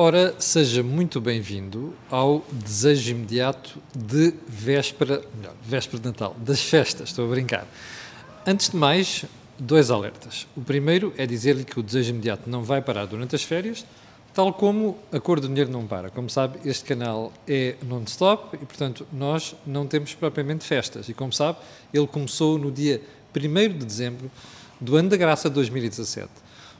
Ora, seja muito bem-vindo ao desejo imediato de véspera, melhor, véspera de Natal, das festas, estou a brincar. Antes de mais, dois alertas. O primeiro é dizer-lhe que o desejo imediato não vai parar durante as férias, tal como a cor do dinheiro não para. Como sabe, este canal é non-stop e, portanto, nós não temos propriamente festas. E, como sabe, ele começou no dia 1 de dezembro do ano da graça de 2017.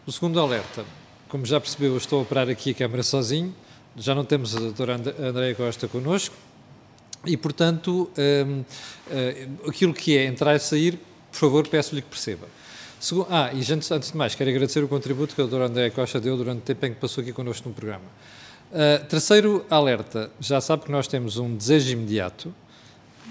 O segundo alerta como já percebeu, eu estou a operar aqui a câmara sozinho, já não temos a doutora Andréia Costa connosco e, portanto, um, uh, aquilo que é entrar e sair, por favor, peço-lhe que perceba. Ah, e antes, antes de mais, quero agradecer o contributo que a doutora Andréia Costa deu durante o tempo em que passou aqui connosco no programa. Uh, terceiro alerta, já sabe que nós temos um desejo imediato,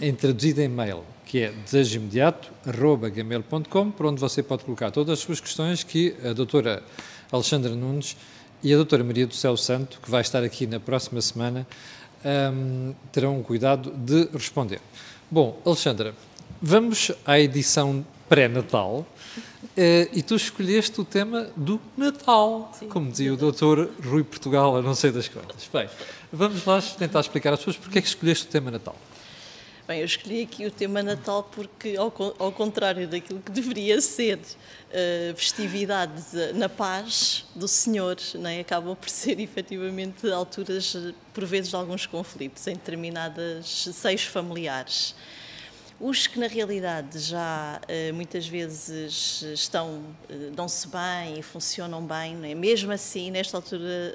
em traduzido em mail, que é desejoimediato.gmail.com, por onde você pode colocar todas as suas questões que a doutora Alexandra Nunes e a doutora Maria do Céu Santo, que vai estar aqui na próxima semana, um, terão o cuidado de responder. Bom, Alexandra, vamos à edição pré-natal uh, e tu escolheste o tema do Natal, Sim, como dizia o doutor Rui Portugal, a não sei das coisas. Bem, vamos lá tentar explicar às pessoas porque é que escolheste o tema Natal. Bem, eu escolhi aqui o tema Natal porque, ao, ao contrário daquilo que deveria ser uh, festividades na paz do Senhor, né, acabam por ser efetivamente alturas, por vezes, de alguns conflitos em determinadas seis familiares. Os que na realidade já uh, muitas vezes estão, uh, dão-se bem e funcionam bem, é? mesmo assim, nesta altura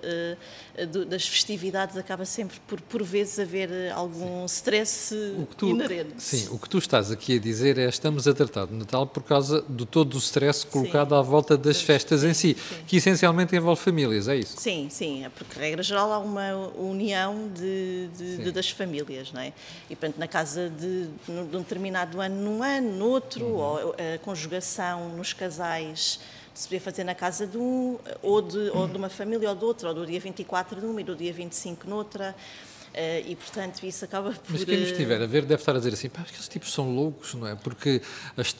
das festividades, acaba sempre por, por vezes, haver algum sim. stress tu, inerente. Sim, o que tu estás aqui a dizer é estamos a tratar de Natal por causa de todo o stress colocado sim. à volta das sim, festas em si, que essencialmente envolve famílias, é isso? Sim, sim, é porque, regra geral, há uma união de, de, de das famílias, não é? E, portanto, na casa de, de um determinado ano num ano, no outro, uhum. ou a conjugação nos casais se podia fazer na casa de um, ou de, ou de uma família ou de outra, ou do dia 24 de uma e do dia 25 noutra. Uh, e, portanto, isso acaba por... Mas quem nos estiver a ver deve estar a dizer assim, pá, aqueles tipos são loucos, não é? Porque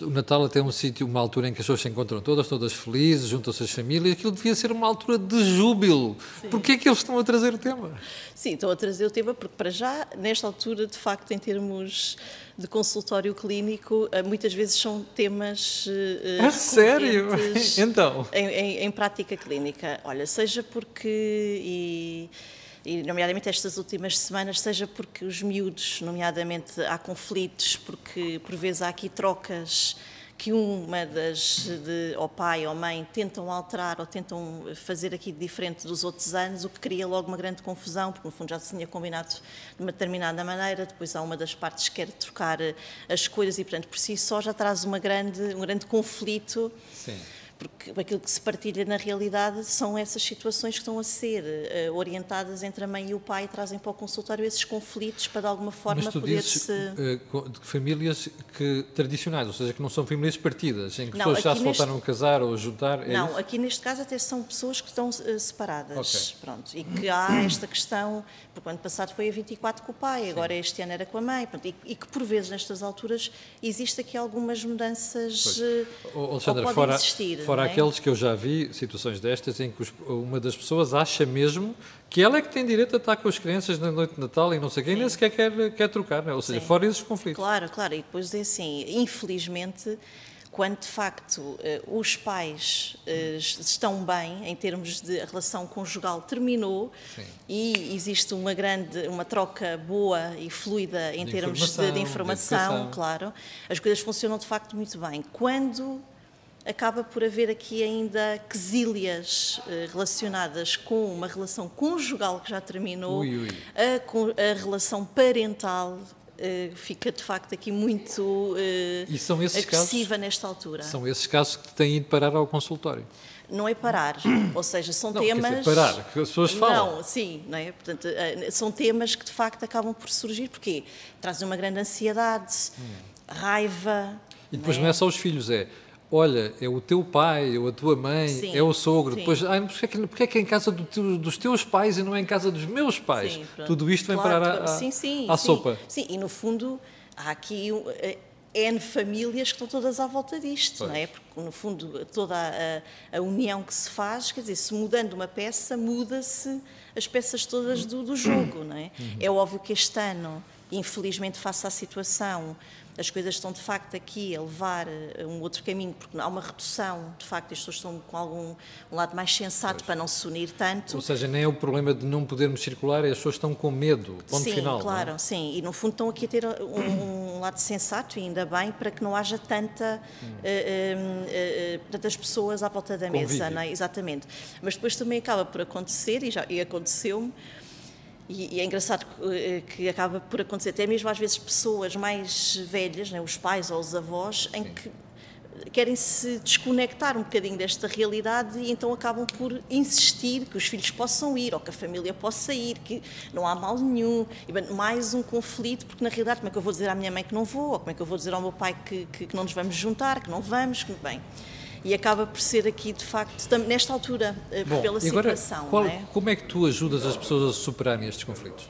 o Natal até é um sítio, uma altura em que as pessoas se encontram todas, todas felizes, juntam-se as famílias, aquilo devia ser uma altura de júbilo. Porquê é que eles estão a trazer o tema? Sim, estão a trazer o tema porque, para já, nesta altura, de facto, em termos de consultório clínico, eh, muitas vezes são temas. Uh, sério? então? Em, em, em, prática clínica. Olha, seja porque. E, e nomeadamente estas últimas semanas, seja porque os miúdos, nomeadamente, há conflitos, porque por vezes há aqui trocas que uma das, de, ou pai ou mãe, tentam alterar ou tentam fazer aqui diferente dos outros anos, o que cria logo uma grande confusão, porque no fundo já se tinha combinado de uma determinada maneira, depois há uma das partes que quer trocar as coisas e, portanto, por si só já traz uma grande, um grande conflito. Sim porque aquilo que se partilha na realidade são essas situações que estão a ser uh, orientadas entre a mãe e o pai, trazem para o consultório esses conflitos para de alguma forma poder-se. Uh, de famílias que, tradicionais, ou seja, que não são famílias partidas, em que não, pessoas já se neste... voltaram a casar ou a juntar. É não, isso? aqui neste caso até são pessoas que estão uh, separadas. Okay. Pronto, e que há esta questão, porque o ano passado foi a 24 com o pai, Sim. agora este ano era com a mãe, pronto, e, e, que por vezes nestas alturas existe aqui algumas mudanças. Uh, Alexandra, fora, existir. Fora é? aqueles que eu já vi, situações destas, em que uma das pessoas acha mesmo que ela é que tem direito a estar com as crianças na noite de Natal e não sei quem, nem sequer quer, quer trocar, né? ou seja, Sim. fora esses conflitos. Claro, claro, e depois é assim, infelizmente quando de facto eh, os pais eh, estão bem em termos de a relação conjugal terminou Sim. e existe uma grande uma troca boa e fluida em de termos informação, de, de informação, de claro, as coisas funcionam de facto muito bem. Quando acaba por haver aqui ainda quesílias eh, relacionadas com uma relação conjugal que já terminou, ui, ui. A, a, relação parental eh, fica de facto aqui muito eh, agressiva casos, nesta altura. São esses casos que têm ido parar ao consultório. Não é parar, ou seja, são não, temas. Dizer, parar, que as pessoas falam. Não, sim, não é? Portanto, são temas que de facto acabam por surgir, porque trazem uma grande ansiedade, hum. raiva. E depois não é? não é só os filhos, é olha, é o teu pai, ou a tua mãe, sim, é o sogro. Sim. Depois, porque, é que, porque é que é em casa do teu, dos teus pais e não é em casa dos meus pais? Sim, Tudo isto vem claro, parar à, sim, sim, à sopa. Sim, e no fundo há aqui. Eh, N famílias que estão todas à volta disto, pois. não é? Porque, no fundo, toda a, a, união que se faz, quer dizer, se mudando uma peça, muda-se as peças todas do, do jogo, não é? Uhum. É óbvio que este ano, infelizmente, face à situação, as coisas estão de facto aqui a levar a um outro caminho, porque há uma redução, de facto, as pessoas estão com algum um lado mais sensato pois. para não se unir tanto. Ou seja, nem é o problema de não podermos circular, as pessoas estão com medo, ponto sim, final. Sim, claro, é? sim, e no fundo estão aqui a ter um, um, lado sensato, e ainda bem, para que não haja tanta, hum. uh, uh, uh, tantas pessoas à volta da mesa, não é? Exatamente. Mas depois também acaba por acontecer, e, já, e aconteceu-me, e, e, é engraçado que, eh, que, acaba por acontecer, até mesmo às vezes pessoas mais velhas, né, os pais ou os avós, em que querem se desconectar um bocadinho desta realidade e então acabam por insistir que os filhos possam ir ou que a família possa ir, que não há mal nenhum. E, mais um conflito, porque na realidade, como é que eu vou dizer à minha mãe que não vou, ou como é que eu vou dizer ao meu pai que, que, que não nos vamos juntar, que não vamos, que bem e acaba por ser aqui, de facto, nesta altura, eh, Bom, pela agora, situação. Qual, é? Como é que tu ajudas as pessoas a superarem estes conflitos?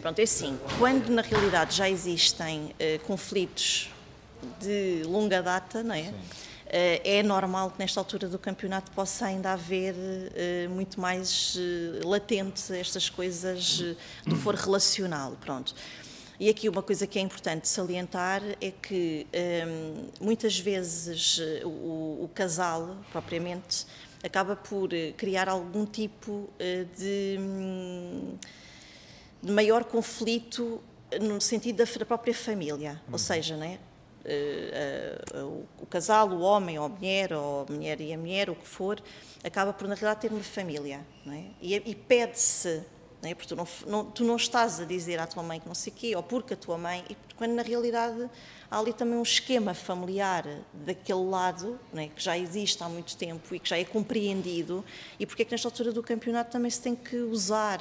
Pronto, é assim, quando na realidade já existem uh, conflitos de longa data, não é? Uh, é normal que nesta altura do campeonato possa ainda haver muito mais latente estas coisas do for relacional, pronto. E aqui uma coisa que é importante salientar é que hum, muitas vezes eh, o, o, casal, propriamente, acaba por eh, criar algum tipo eh, de, hum, de maior conflito no sentido da própria família. Ou uhum. seja, né, o casal, o homem ou a mulher, ou a mulher e a mulher, o que for, acaba por, na realidade, ter uma família. É? E, e pede-se não é? Porque tu não, não, tu não estás a dizer à tua mãe que não sei o quê, ou porque a tua mãe, e quando na realidade há ali também um esquema familiar daquele lado, é? que já existe há muito tempo e que já é compreendido, e porque é que nesta altura do campeonato também se tem que usar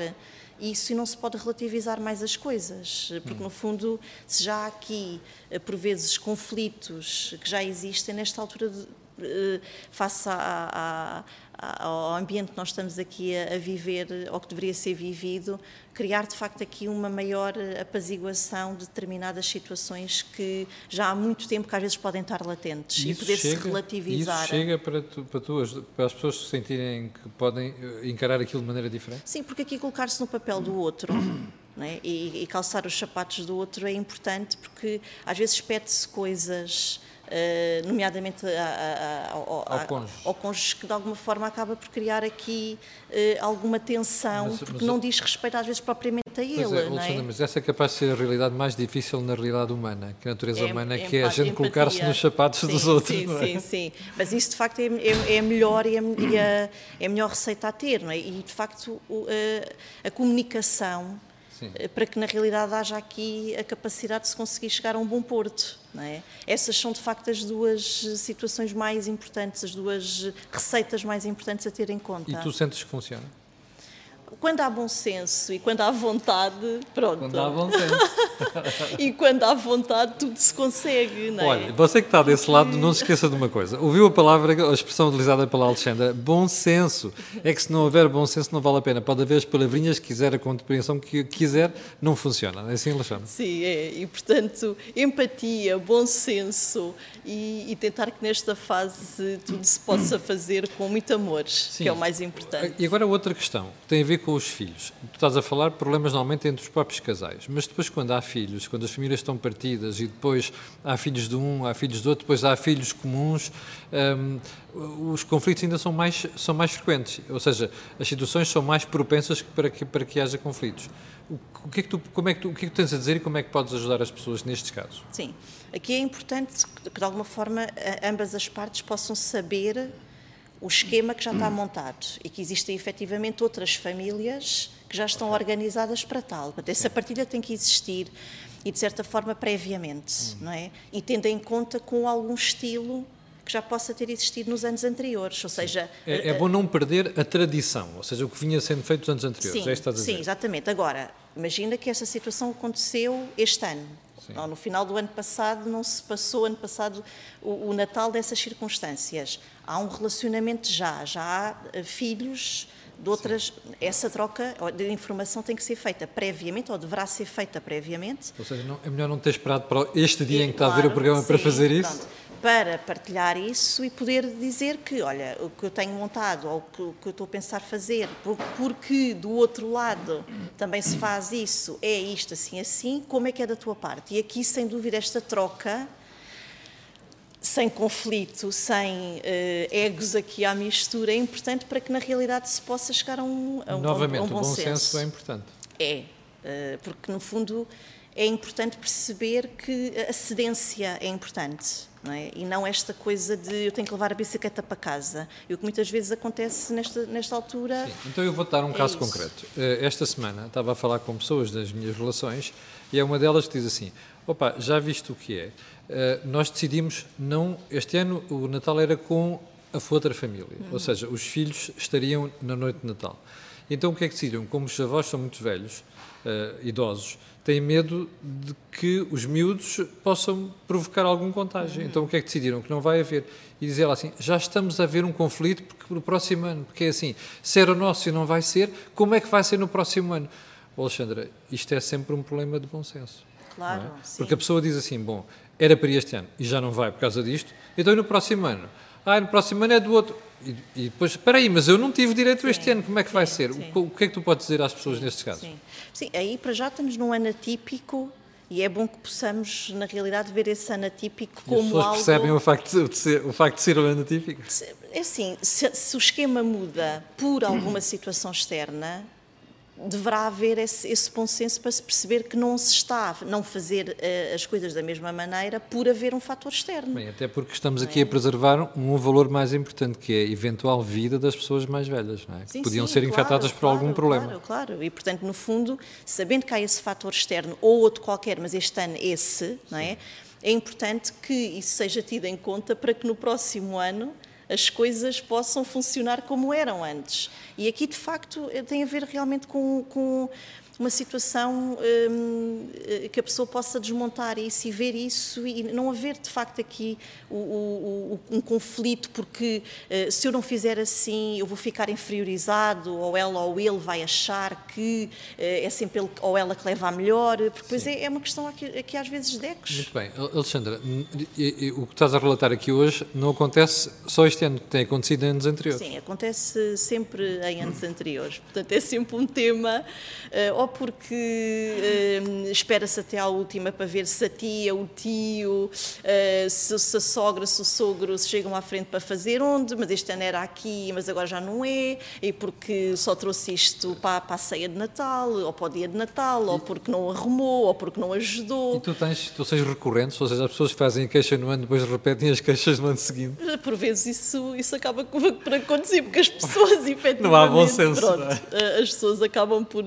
isso e não se pode relativizar mais as coisas, porque no fundo, se já há aqui, eh, por vezes, conflitos que já existem nesta altura de, eh, face à, ao ambiente que nós estamos aqui a, viver, ou que deveria ser vivido, criar de facto aqui uma maior apaziguação de determinadas situações que já há muito tempo que às vezes podem estar latentes isso e poder-se relativizar. Isso chega para, tu, para, tu, para as pessoas se sentirem que podem eh, encarar aquilo de maneira diferente? Sim, porque aqui colocar-se no papel do outro. É? E, e, calçar os sapatos do outro é importante porque às vezes pede-se coisas uh, nomeadamente a, a, ao, ao, cônjuge. ao, cônjuge. que de alguma forma acaba por criar aqui uh, alguma tensão, mas, porque mas, não diz respeito às vezes propriamente a ele. É, não é? Mas essa é capaz de ser a realidade mais difícil na realidade humana, que a natureza é, humana, é, que é a gente colocar-se nos sapatos sim, dos outros. Sim, é? sim, sim. Mas isso de facto é, é, é melhor e, é, é a melhor receita a ter, não é? E de facto a, a comunicação Sim. Eh, para que na realidade haja aqui a capacidade de se conseguir chegar a um bom porto. Não é? Essas são de facto as duas situações mais importantes, as duas receitas mais importantes a ter em conta. E tu sentes que funciona? Quando há bom senso e quando há vontade, pronto. Quando há bom senso. e quando há vontade, tudo se consegue, não é? Olha, você que está desse lado, não se esqueça de uma coisa. Ouviu a palavra, a expressão utilizada pela Alexandra, bom senso. É que se não houver bom senso, não vale a pena. Pode haver as palavrinhas que quiser, a compreensão que quiser, não funciona. É assim, Alexandra? Sim, é. E, portanto, empatia, bom senso e, e tentar que nesta fase tudo se possa fazer com muito amor, Sim. que é o mais importante. E agora outra questão, tem a ver com os filhos. Tu estás a falar problemas normalmente entre os próprios casais, mas depois quando há filhos, quando as famílias estão partidas e depois há filhos de um, há filhos do outro, depois há filhos comuns, um, os conflitos ainda são mais, são mais frequentes, ou seja, as situações são mais propensas para que, para que haja conflitos. O que, é que tu, como é que tu, o que é que tu tens a dizer e como é que podes ajudar as pessoas nestes casos? Sim, aqui é importante que de alguma forma ambas as partes possam saber o esquema que já está montado e que existem efetivamente outras famílias que já estão organizadas para tal. Portanto, essa partilha tem que existir e de certa forma previamente, não é? E tendo em conta com algum estilo que já possa ter existido nos anos anteriores, ou seja... É, é bom não perder a tradição, ou seja, o que vinha sendo feito nos anos anteriores, sim, é Sim, exatamente. Agora, imagina que essa situação aconteceu este ano, No final do ano passado, não se passou, ano passado, o, o, Natal dessas circunstâncias. Há um relacionamento já, já há eh, filhos De outras, Sim. essa troca de informação tem que ser feita previamente, ou deverá ser feita previamente. Ou seja, não, é melhor não ter esperado para este dia e, em que claro, está a ver o programa sim, para fazer isso? Pronto para partilhar isso e poder dizer que, olha, o que eu tenho montado ou o que eu estou a pensar fazer, porque do outro lado também se faz isso, é isto assim assim, como é que é da tua parte? E aqui, sem dúvida, esta troca sem conflito, sem uh, egos aqui à mistura, é importante para que na realidade se possa chegar a um, a um, Novamente, a um bom, o bom senso. senso é importante. É, uh, porque no fundo é importante perceber que a cedência é importante. Não é? E não esta coisa de eu tenho que levar a bicicleta para casa. E o que muitas vezes acontece nesta, nesta altura. Sim. Então eu vou dar um é caso isso. concreto. Eh, esta semana estava a falar com pessoas das minhas relações e é uma delas que diz assim: opa, já viste o que é? Uh, nós decidimos não. Este ano o Natal era com a outra família, uhum. ou seja, os filhos estariam na noite de Natal. Então o que é que decidiram? Como os avós são muito velhos, uh, idosos, têm medo de que os miúdos possam provocar algum contágio. Uhum. Então o que é que decidiram? Que não vai haver. E dizer lá assim, já estamos a ver um conflito porque no próximo ano, porque é assim, se era o nosso e não vai ser, como é que vai ser no próximo ano? Alexandra, isto é sempre um problema de bom senso. Claro, é? Porque a pessoa diz assim, bom, era para este ano e já não vai por causa disto, então e no próximo ano? Ah, no próximo ano é do outro. E, e, depois, espera aí, mas eu não tive direito sim, este ano, como é que sim, vai ser? O, o, que é que tu podes dizer às pessoas sim, nestes casos? Sim. sim, aí para já estamos num ano atípico e é bom que possamos, na realidade, ver esse ano atípico como algo... as pessoas percebem o facto, de ser, o facto de ser um ano atípico? É assim, se, se o esquema muda por alguma situação externa, deverá haver esse, esse, bom senso para se perceber que não se está a não fazer uh, as coisas da mesma maneira por haver um fator externo. Bem, até porque estamos aqui é? a preservar um, valor mais importante, que é a eventual vida das pessoas mais velhas, não é? Sim, que podiam sim, ser claro, infectadas por claro, algum problema. Claro, claro. E, portanto, no fundo, sabendo que há esse fator externo ou outro qualquer, mas este ano esse, não é? É importante que isso seja tido em conta para que no próximo ano as coisas possam funcionar como eram antes. E aqui, de facto, tem a ver realmente com, com uma situação hum, que a pessoa possa desmontar isso e ver isso e não haver de facto aqui o, o, o, um conflito porque uh, se eu não fizer assim eu vou ficar inferiorizado ou ela ou ele vai achar que uh, é sempre ele ou ela que leva a melhor, porque depois é, é, uma questão aqui, aqui, às vezes de ecos. Muito bem. Alexandra, o que estás a relatar aqui hoje não acontece só este ano, tem acontecido em anos anteriores. Sim, acontece sempre em anos anteriores. Portanto, é sempre um tema, uh, porque uh, espera-se até à última para ver se a tia, o tio, uh, se, se, a sogra, se o sogro se chegam à frente para fazer onde, mas este ano era aqui, mas agora já não é, e porque só trouxe isto para, para a ceia de Natal, ou para o dia de Natal, ou porque não arrumou, ou porque não ajudou. E tu tens situações recorrentes, ou seja, as pessoas fazem a queixa no ano, depois repetem as queixas no ano seguinte? Por vezes isso, isso acaba por acontecer, porque as pessoas, efetivamente, não há bom senso, pronto, é? as pessoas acabam por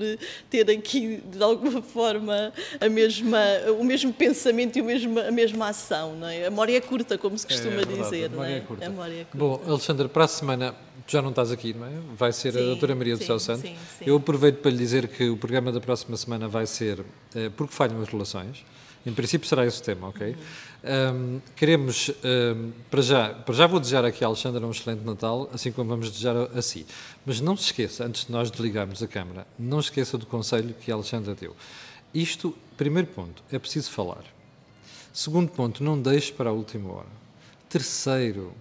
ter aqui, de alguma forma, a mesma, o mesmo pensamento e o mesmo, a mesma ação. Não é? A memória é curta, como se costuma é, é dizer. A memória, é? é curta. a memória é curta. Bom, Alexandre, para a semana tu já não estás aqui, não é? Vai ser sim, a doutora Maria do sim, Céu Santo. Sim, Eu aproveito para lhe dizer que o programa da próxima semana vai ser eh, Porque Falham as Relações. Em princípio será esse o tema, ok? Um, queremos, um, para, já, para já vou desejar aqui a Alexandra um excelente Natal, assim como vamos desejar a, a si. Mas não se esqueça, antes de nós desligarmos a câmara, não se esqueça do conselho que a Alexandra deu. Isto, primeiro ponto, é preciso falar. Segundo ponto, não deixe para a última hora. Terceiro,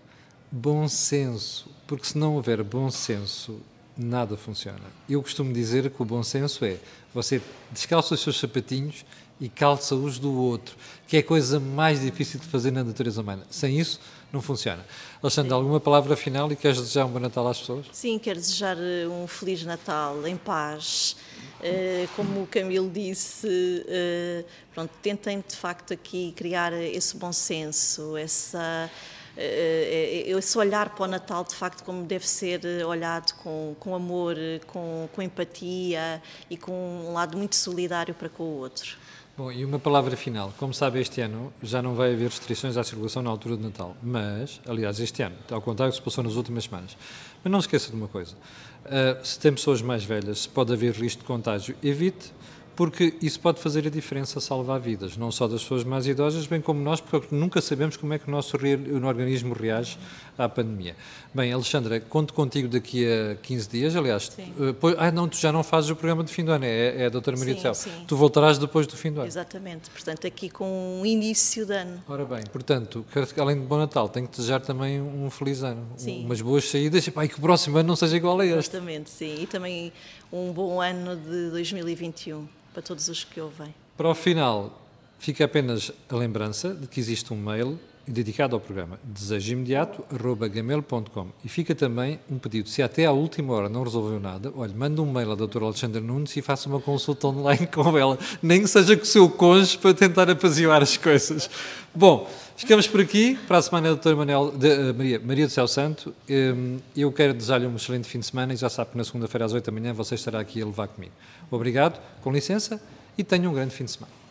bom senso, porque se não houver bom senso, nada funciona. Eu costumo dizer que o bom senso é você descalça os seus sapatinhos e calça-os do outro, que é a coisa mais difícil de fazer na natureza humana. Sem isso, não funciona. Alexandre, Sim. alguma palavra final e queres desejar um bom Natal às pessoas? Sim, quero desejar eh, um Feliz Natal, em paz. Uh, como o Camilo disse, uh, pronto, tentem de facto aqui criar esse bom senso, essa esse olhar para o Natal, de facto, como deve ser olhado com, com amor, com, com empatia e com um lado muito solidário para com o outro. Bom, e uma palavra final. Como sabe, este ano já não vai haver restrições à circulação na altura de Natal. Mas, aliás, este ano, ao contrário do que se passou nas últimas semanas. Mas não se esqueça de uma coisa. Uh, se tem pessoas mais velhas, se pode haver risco de contágio, evite, porque isso pode fazer a diferença, salvar vidas, não só das pessoas mais idosas, bem como nós, porque nunca sabemos como é que o nosso o organismo reage à pandemia. Bem, Alexandra, conto contigo daqui a 15 dias, aliás. Uh, ah, não, tu já não fazes o programa de fim do ano, é, é a doutora Maria sim, do. Sim. Tu voltarás depois do fim do ano. Exatamente, portanto, aqui com um início de ano. Ora bem, portanto, além de bom Natal, tenho que desejar também um feliz ano, sim. umas boas saídas, e que o próximo ano não seja igual a este. Exatamente, sim, e também um bom ano de 2021 para todos os que ouvem. Para o final, fica apenas a lembrança de que existe um mail dedicado ao programa desejoimediato.gmail.com e fica também um pedido, se até à última hora não resolveu nada, olha, manda um mail à doutora Alexandra Nunes e faça uma consulta online com ela, nem que seja com o seu cônjuge para tentar apaziguar as coisas. Bom, ficamos por aqui, para a semana a doutora Manuel, de, uh, Maria, Maria do Céu Santo, um, eu quero desejar-lhe um excelente fim de semana e já sabe que na segunda-feira às 8 da manhã você estará aqui a levar comigo. Obrigado, com licença e tenha um grande fim de semana.